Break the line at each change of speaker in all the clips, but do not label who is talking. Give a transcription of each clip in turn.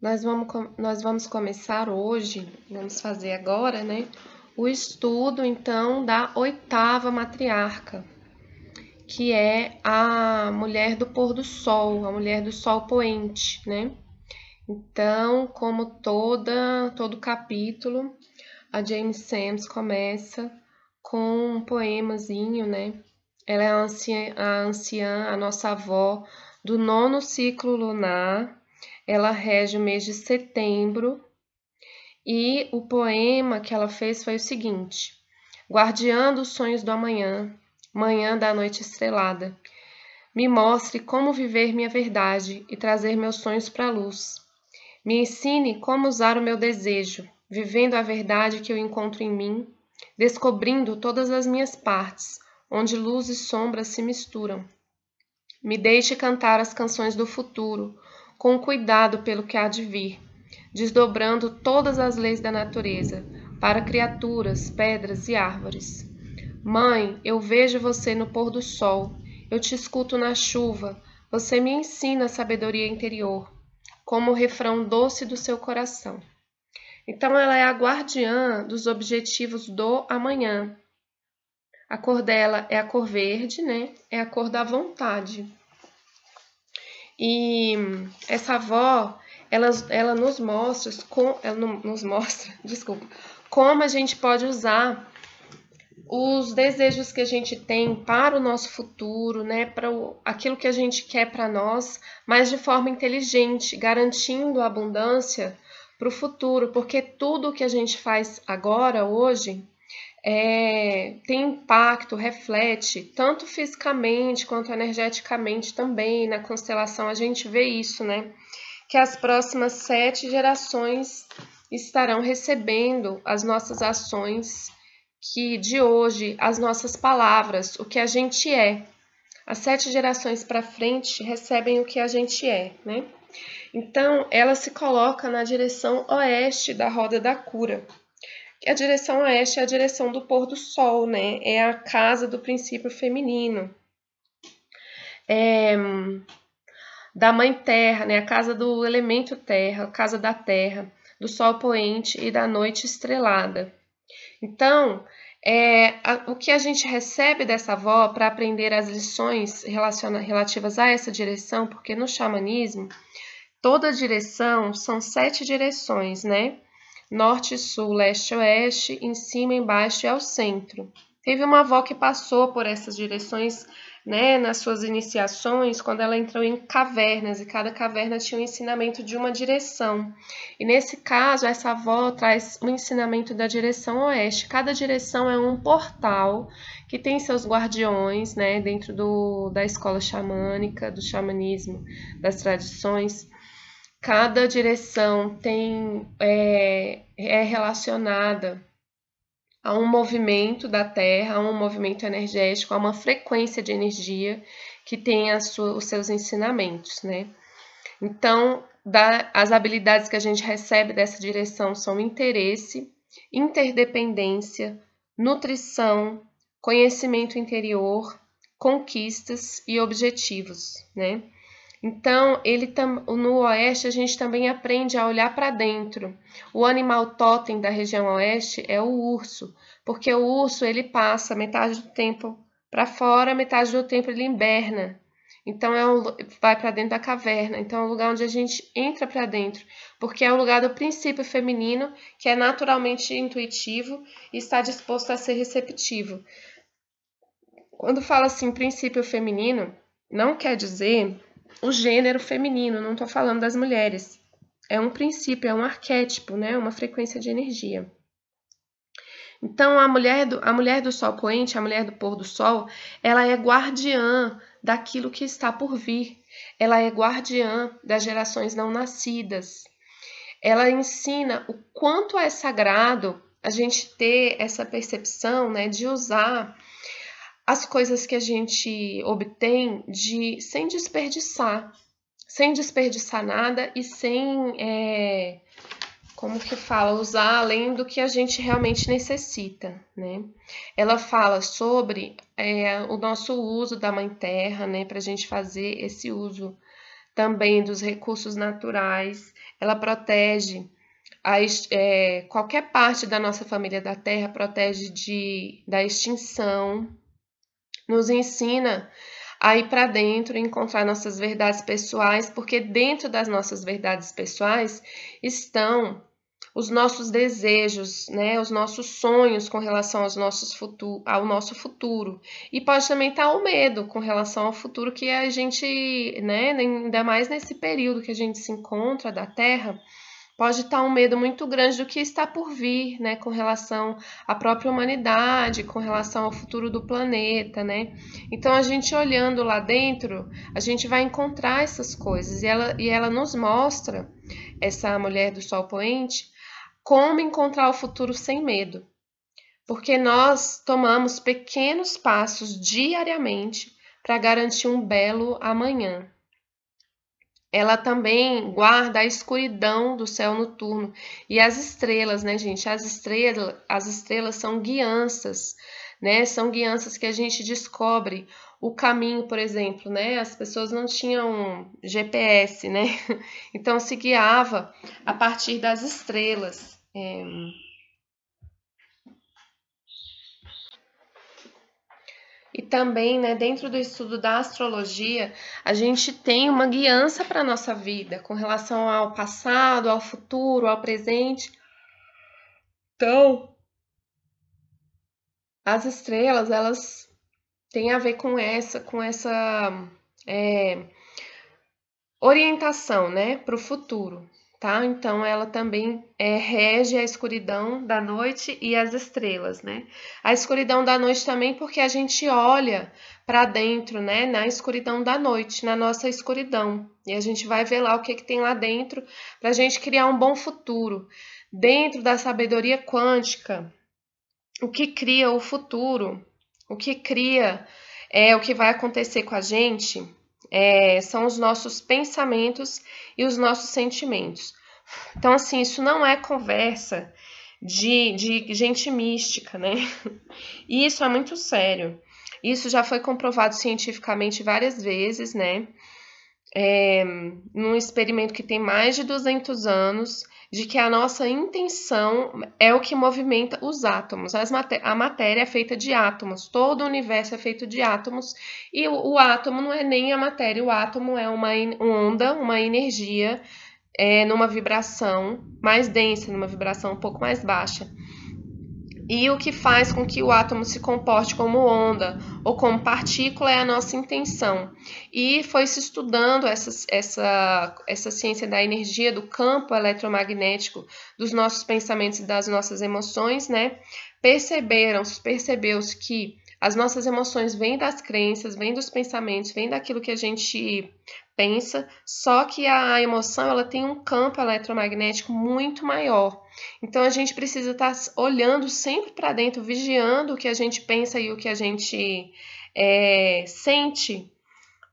nós vamos, nós vamos começar hoje, vamos fazer agora, né? O estudo, então, da oitava matriarca, que é a mulher do pôr do sol, a mulher do sol poente, né? Então, como toda todo capítulo, a James Sams começa com um poemazinho, né? Ela é a anciã, a, anciã, a nossa avó do nono ciclo lunar. Ela rege o mês de setembro. E o poema que ela fez foi o seguinte: Guardiã dos sonhos do amanhã, manhã da noite estrelada, me mostre como viver minha verdade e trazer meus sonhos para a luz. Me ensine como usar o meu desejo, vivendo a verdade que eu encontro em mim, descobrindo todas as minhas partes, onde luz e sombra se misturam. Me deixe cantar as canções do futuro, com cuidado pelo que há de vir, desdobrando todas as leis da natureza, para criaturas, pedras e árvores. Mãe, eu vejo você no pôr do sol, eu te escuto na chuva, você me ensina a sabedoria interior, como o refrão doce do seu coração. Então, ela é a guardiã dos objetivos do amanhã, a cor dela é a cor verde, né? É a cor da vontade. E essa avó, ela, ela nos mostra, com, ela nos mostra, desculpa, como a gente pode usar os desejos que a gente tem para o nosso futuro, né, para o, aquilo que a gente quer para nós, mas de forma inteligente, garantindo a abundância para o futuro, porque tudo que a gente faz agora, hoje, é, tem impacto, reflete, tanto fisicamente quanto energeticamente também. Na constelação a gente vê isso, né? Que as próximas sete gerações estarão recebendo as nossas ações, que de hoje, as nossas palavras, o que a gente é. As sete gerações para frente recebem o que a gente é, né? Então, ela se coloca na direção oeste da roda da cura a direção oeste é a direção do pôr do sol, né? É a casa do princípio feminino. É, da mãe terra, né? A casa do elemento terra, a casa da terra, do sol poente e da noite estrelada. Então, é, a, o que a gente recebe dessa avó para aprender as lições relativas a essa direção, porque no xamanismo, toda direção são sete direções, né? Norte, sul, leste, oeste, em cima, embaixo e ao centro. Teve uma avó que passou por essas direções né, nas suas iniciações, quando ela entrou em cavernas, e cada caverna tinha um ensinamento de uma direção. E nesse caso, essa avó traz o um ensinamento da direção oeste. Cada direção é um portal que tem seus guardiões, né, dentro do, da escola xamânica, do xamanismo, das tradições cada direção tem é, é relacionada a um movimento da Terra, a um movimento energético, a uma frequência de energia que tem sua, os seus ensinamentos, né? Então, da, as habilidades que a gente recebe dessa direção são interesse, interdependência, nutrição, conhecimento interior, conquistas e objetivos, né? Então, ele no oeste a gente também aprende a olhar para dentro. O animal totem da região oeste é o urso, porque o urso ele passa metade do tempo para fora, metade do tempo ele inverna. Então é um, vai para dentro da caverna. Então é um lugar onde a gente entra para dentro, porque é o lugar do princípio feminino, que é naturalmente intuitivo e está disposto a ser receptivo. Quando fala assim princípio feminino, não quer dizer o gênero feminino, não estou falando das mulheres. É um princípio, é um arquétipo, né? Uma frequência de energia. Então, a mulher, do, a mulher do sol poente, a mulher do pôr do sol, ela é guardiã daquilo que está por vir. Ela é guardiã das gerações não nascidas. Ela ensina o quanto é sagrado a gente ter essa percepção né, de usar as coisas que a gente obtém de sem desperdiçar, sem desperdiçar nada e sem é, como que fala, usar além do que a gente realmente necessita, né? Ela fala sobre é, o nosso uso da mãe terra, né, para a gente fazer esse uso também dos recursos naturais, ela protege a, é, qualquer parte da nossa família da Terra, protege de, da extinção, nos ensina a ir para dentro e encontrar nossas verdades pessoais, porque dentro das nossas verdades pessoais estão os nossos desejos, né, os nossos sonhos com relação aos nossos futuro, ao nosso futuro. E pode também estar o medo com relação ao futuro que a gente, né, ainda mais nesse período que a gente se encontra da Terra, pode estar um medo muito grande do que está por vir, né, com relação à própria humanidade, com relação ao futuro do planeta, né? Então a gente olhando lá dentro, a gente vai encontrar essas coisas e ela, e ela nos mostra essa mulher do sol poente como encontrar o futuro sem medo. Porque nós tomamos pequenos passos diariamente para garantir um belo amanhã. Ela também guarda a escuridão do céu noturno e as estrelas, né, gente? As estrelas, as estrelas são guianças, né? São guianças que a gente descobre o caminho, por exemplo, né? As pessoas não tinham GPS, né? Então se guiava a partir das estrelas. É... E também, né, dentro do estudo da astrologia, a gente tem uma guiança para a nossa vida com relação ao passado, ao futuro, ao presente. Então, as estrelas, elas têm a ver com essa, com essa é, orientação, né, para o futuro tá? Então ela também é, rege a escuridão da noite e as estrelas, né? A escuridão da noite também porque a gente olha para dentro, né? Na escuridão da noite, na nossa escuridão, e a gente vai ver lá o que, que tem lá dentro para a gente criar um bom futuro. Dentro da sabedoria quântica, o que cria o futuro, o que cria é o que vai acontecer com a gente é, são os nossos pensamentos e os nossos sentimentos. Então, assim, isso não é conversa de, de gente mística, né? E isso é muito sério. Isso já foi comprovado cientificamente várias vezes, né? É, num experimento que tem mais de 200 anos, de que a nossa intenção é o que movimenta os átomos. Maté a matéria é feita de átomos, todo o universo é feito de átomos, e o, o átomo não é nem a matéria, o átomo é uma onda, uma energia é, numa vibração mais densa, numa vibração um pouco mais baixa e o que faz com que o átomo se comporte como onda ou como partícula é a nossa intenção. E foi se estudando essa, essa, essa ciência da energia, do campo eletromagnético, dos nossos pensamentos e das nossas emoções, né? Perceberam, percebeu-se que as nossas emoções vêm das crenças, vêm dos pensamentos, vêm daquilo que a gente pensa, só que a emoção ela tem um campo eletromagnético muito maior. Então a gente precisa estar tá olhando sempre para dentro, vigiando o que a gente pensa e o que a gente é, sente,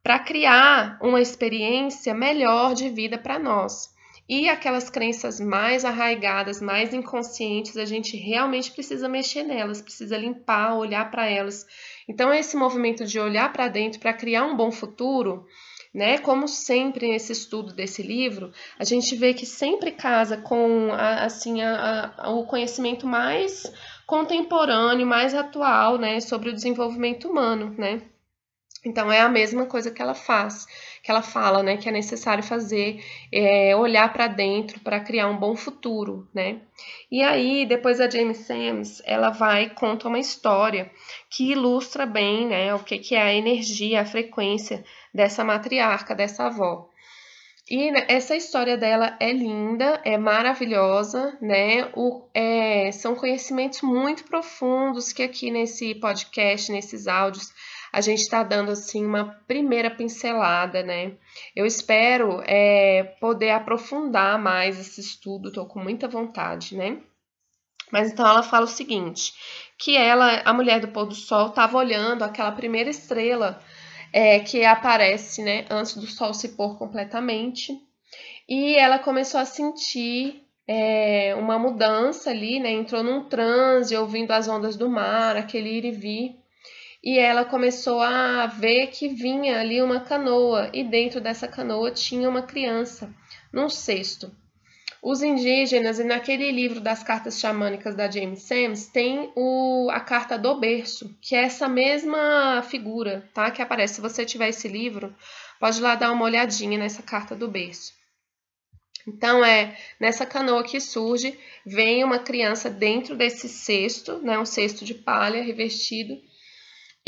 para criar uma experiência melhor de vida para nós. E aquelas crenças mais arraigadas, mais inconscientes, a gente realmente precisa mexer nelas, precisa limpar, olhar para elas. Então, esse movimento de olhar para dentro para criar um bom futuro né? Como sempre nesse estudo desse livro, a gente vê que sempre casa com a, assim a, a, o conhecimento mais contemporâneo, mais atual, né, sobre o desenvolvimento humano, né? Então é a mesma coisa que ela faz, que ela fala, né, que é necessário fazer, é, olhar para dentro para criar um bom futuro, né? E aí depois a James Sams ela vai e conta uma história que ilustra bem, né, o que que é a energia, a frequência dessa matriarca, dessa avó. E né, essa história dela é linda, é maravilhosa, né? O, é, são conhecimentos muito profundos que aqui nesse podcast, nesses áudios, a gente está dando assim uma primeira pincelada, né? Eu espero é, poder aprofundar mais esse estudo, estou com muita vontade, né? Mas então ela fala o seguinte: que ela, a mulher do pôr do sol, estava olhando aquela primeira estrela é, que aparece né, antes do sol se pôr completamente. E ela começou a sentir é, uma mudança ali, né? Entrou num transe, ouvindo as ondas do mar, aquele ir e vir. E ela começou a ver que vinha ali uma canoa e dentro dessa canoa tinha uma criança num cesto. Os indígenas, e naquele livro das cartas xamânicas da James Sams, tem o, a carta do berço, que é essa mesma figura, tá? Que aparece. Se você tiver esse livro, pode lá dar uma olhadinha nessa carta do berço. Então, é nessa canoa que surge, vem uma criança dentro desse cesto, né, um cesto de palha revestido,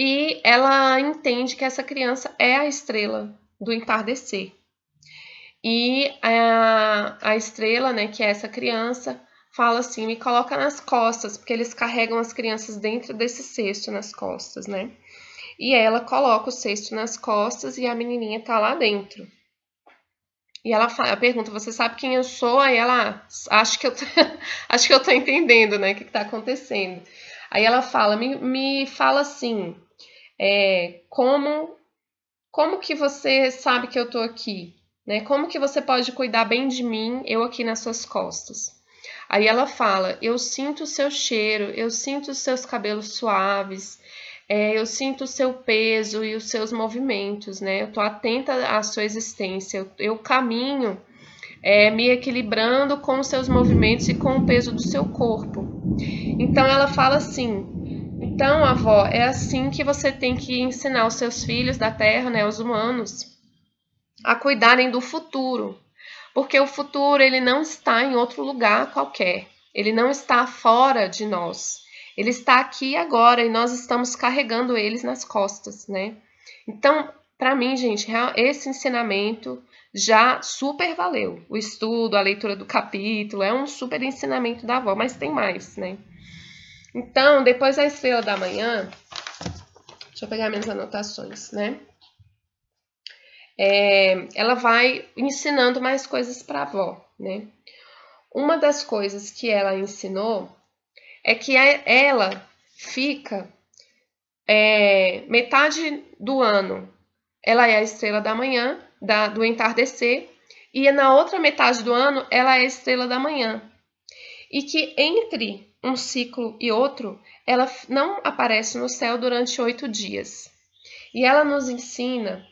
e ela entende que essa criança é a estrela do entardecer. E a, a estrela, né, que é essa criança, fala assim: me coloca nas costas, porque eles carregam as crianças dentro desse cesto nas costas, né? E ela coloca o cesto nas costas e a menininha tá lá dentro. E ela, fala, pergunta: Você sabe quem eu sou? Aí ela, acho que eu tô, acho que eu tô entendendo, né? O que, que tá acontecendo. Aí ela fala: Me, me fala assim, é, como, como que você sabe que eu tô aqui? Né? Como que você pode cuidar bem de mim, eu aqui nas suas costas? Aí ela fala: Eu sinto o seu cheiro, eu sinto os seus cabelos suaves, é, eu sinto o seu peso e os seus movimentos, né? Eu tô atenta à sua existência, eu, eu caminho é, me equilibrando com os seus movimentos e com o peso do seu corpo. Então ela fala assim: então, avó, é assim que você tem que ensinar os seus filhos da terra, né, os humanos, a cuidarem do futuro, porque o futuro ele não está em outro lugar qualquer, ele não está fora de nós, ele está aqui agora e nós estamos carregando eles nas costas, né? Então, para mim, gente, esse ensinamento já super valeu. O estudo, a leitura do capítulo, é um super ensinamento da avó, mas tem mais, né? Então, depois da estrela da manhã, deixa eu pegar minhas anotações, né? é, ela vai ensinando mais coisas para a avó, né? Uma das coisas que ela ensinou é que ela fica é, metade do ano, ela é a estrela da manhã, da, do entardecer, e na outra metade do ano ela é a estrela da manhã. E que entre um ciclo e outro, ela não aparece no céu durante oito dias. E ela nos ensina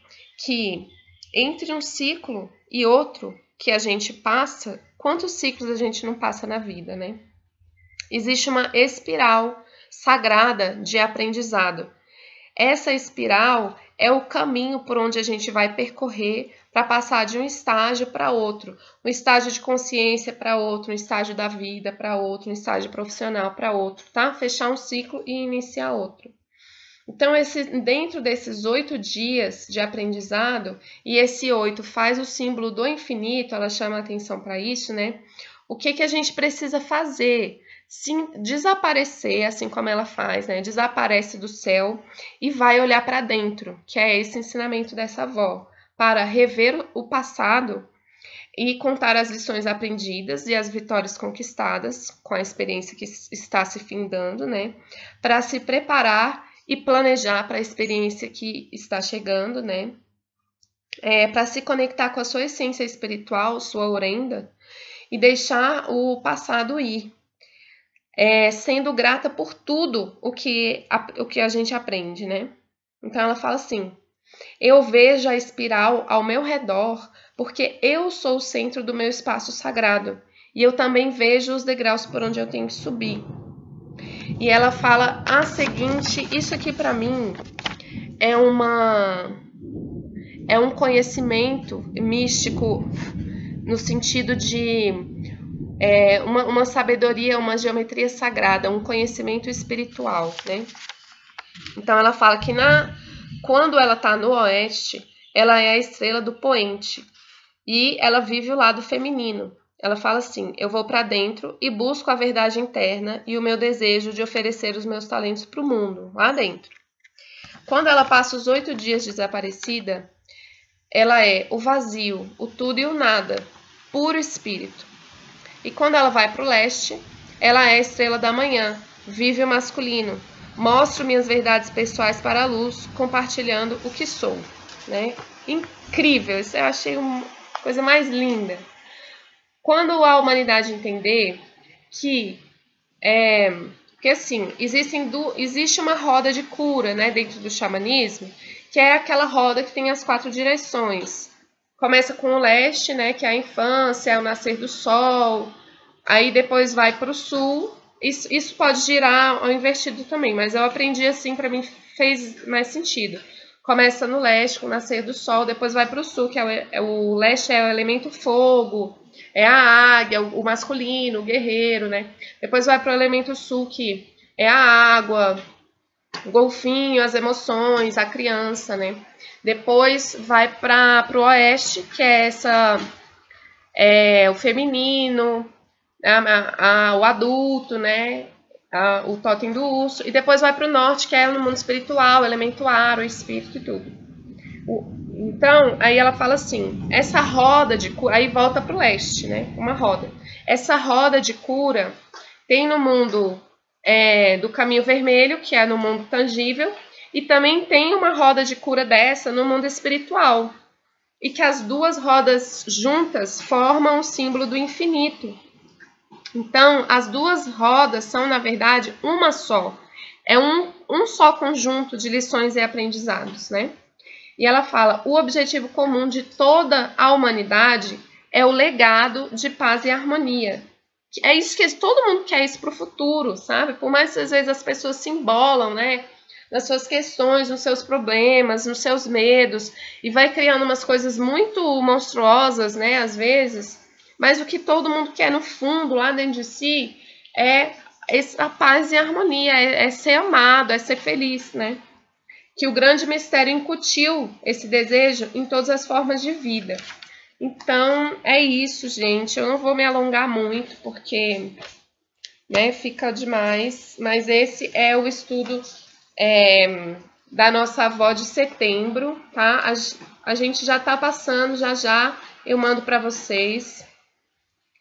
que entre um ciclo e outro que a gente passa, quantos ciclos a gente não passa na vida, né? Existe uma espiral sagrada de aprendizado. Essa espiral é o caminho por onde a gente vai percorrer para passar de um estágio para outro, um estágio de consciência para outro, um estágio da vida para outro, um estágio profissional para outro, tá? Fechar um ciclo e iniciar outro. Então, esse, dentro desses oito dias de aprendizado, e esse oito faz o símbolo do infinito, ela chama atenção para isso, né? O que, que a gente precisa fazer? Sim, desaparecer, assim como ela faz, né? Desaparece do céu e vai olhar para dentro, que é esse ensinamento dessa avó, para rever o passado e contar as lições aprendidas e as vitórias conquistadas com a experiência que está se findando, né? Para se preparar e planejar para a experiência que está chegando, né? É, para se conectar com a sua essência espiritual, sua orenda, e deixar o passado ir, é, sendo grata por tudo o que, a, o que a gente aprende, né? Então ela fala assim: eu vejo a espiral ao meu redor porque eu sou o centro do meu espaço sagrado e eu também vejo os degraus por onde eu tenho que subir. E ela fala a seguinte: isso aqui para mim é uma é um conhecimento místico no sentido de é, uma, uma sabedoria, uma geometria sagrada, um conhecimento espiritual, né? Então ela fala que na quando ela está no oeste, ela é a estrela do poente e ela vive o lado feminino. Ela fala assim: Eu vou para dentro e busco a verdade interna e o meu desejo de oferecer os meus talentos para o mundo, lá dentro. Quando ela passa os oito dias desaparecida, ela é o vazio, o tudo e o nada, puro espírito. E quando ela vai para o leste, ela é a estrela da manhã, vive o masculino. Mostro minhas verdades pessoais para a luz, compartilhando o que sou. Né? Incrível, isso eu achei uma coisa mais linda. Quando a humanidade entender que é, Porque assim, existem do, existe uma roda de cura, né, dentro do xamanismo, que é aquela roda que tem as quatro direções. Começa com o leste, né, que é a infância, é o nascer do sol. Aí depois vai para o sul. Isso, isso pode girar ao invertido também, mas eu aprendi assim, para mim fez mais sentido. Começa no leste, com o nascer do sol, depois vai para o sul, que é o, é o, leste é o elemento fogo, é a águia, o, masculino, o guerreiro, né? Depois vai para o elemento sul, que é a água, o golfinho, as emoções, a criança, né? Depois vai para o oeste, que é essa é, o feminino, a, a, o adulto, né? a, o totem do urso, e depois vai para o norte, que é no mundo espiritual, elemento ar, o espírito e tudo. O, então, aí ela fala assim: essa roda de cura, aí volta para o leste, né? Uma roda. Essa roda de cura tem no mundo é, do caminho vermelho, que é no mundo tangível, e também tem uma roda de cura dessa no mundo espiritual. E que as duas rodas juntas formam o símbolo do infinito, então, as duas rodas são, na verdade, uma só. É um, um só conjunto de lições e aprendizados, né? E ela fala: o objetivo comum de toda a humanidade é o legado de paz e harmonia. É isso que todo mundo quer isso para o futuro, sabe? Por mais que às vezes as pessoas se embolam, né? Nas suas questões, nos seus problemas, nos seus medos, e vai criando umas coisas muito monstruosas, né? Às vezes, mas o que todo mundo quer no fundo, lá dentro de si, é a paz e harmonia, é, é ser amado, é ser feliz, né? Que o grande mistério incutiu esse desejo em todas as formas de vida. Então, é isso, gente. Eu não vou me alongar muito, porque né, fica demais. Mas esse é o estudo é, da nossa avó de setembro, tá? A, a gente já tá passando, já já eu mando para vocês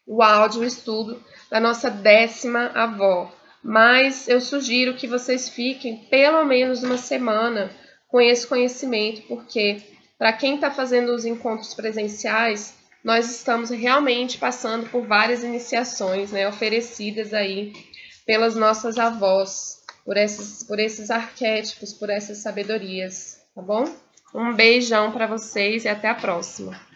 o áudio, o estudo da nossa décima avó. Mas eu sugiro que vocês fiquem pelo menos uma semana com esse conhecimento, porque para quem está fazendo os encontros presenciais, nós estamos realmente passando por várias iniciações né, oferecidas aí pelas nossas avós, por esses, por esses arquétipos, por essas sabedorias, tá bom? Um beijão para vocês e até a próxima.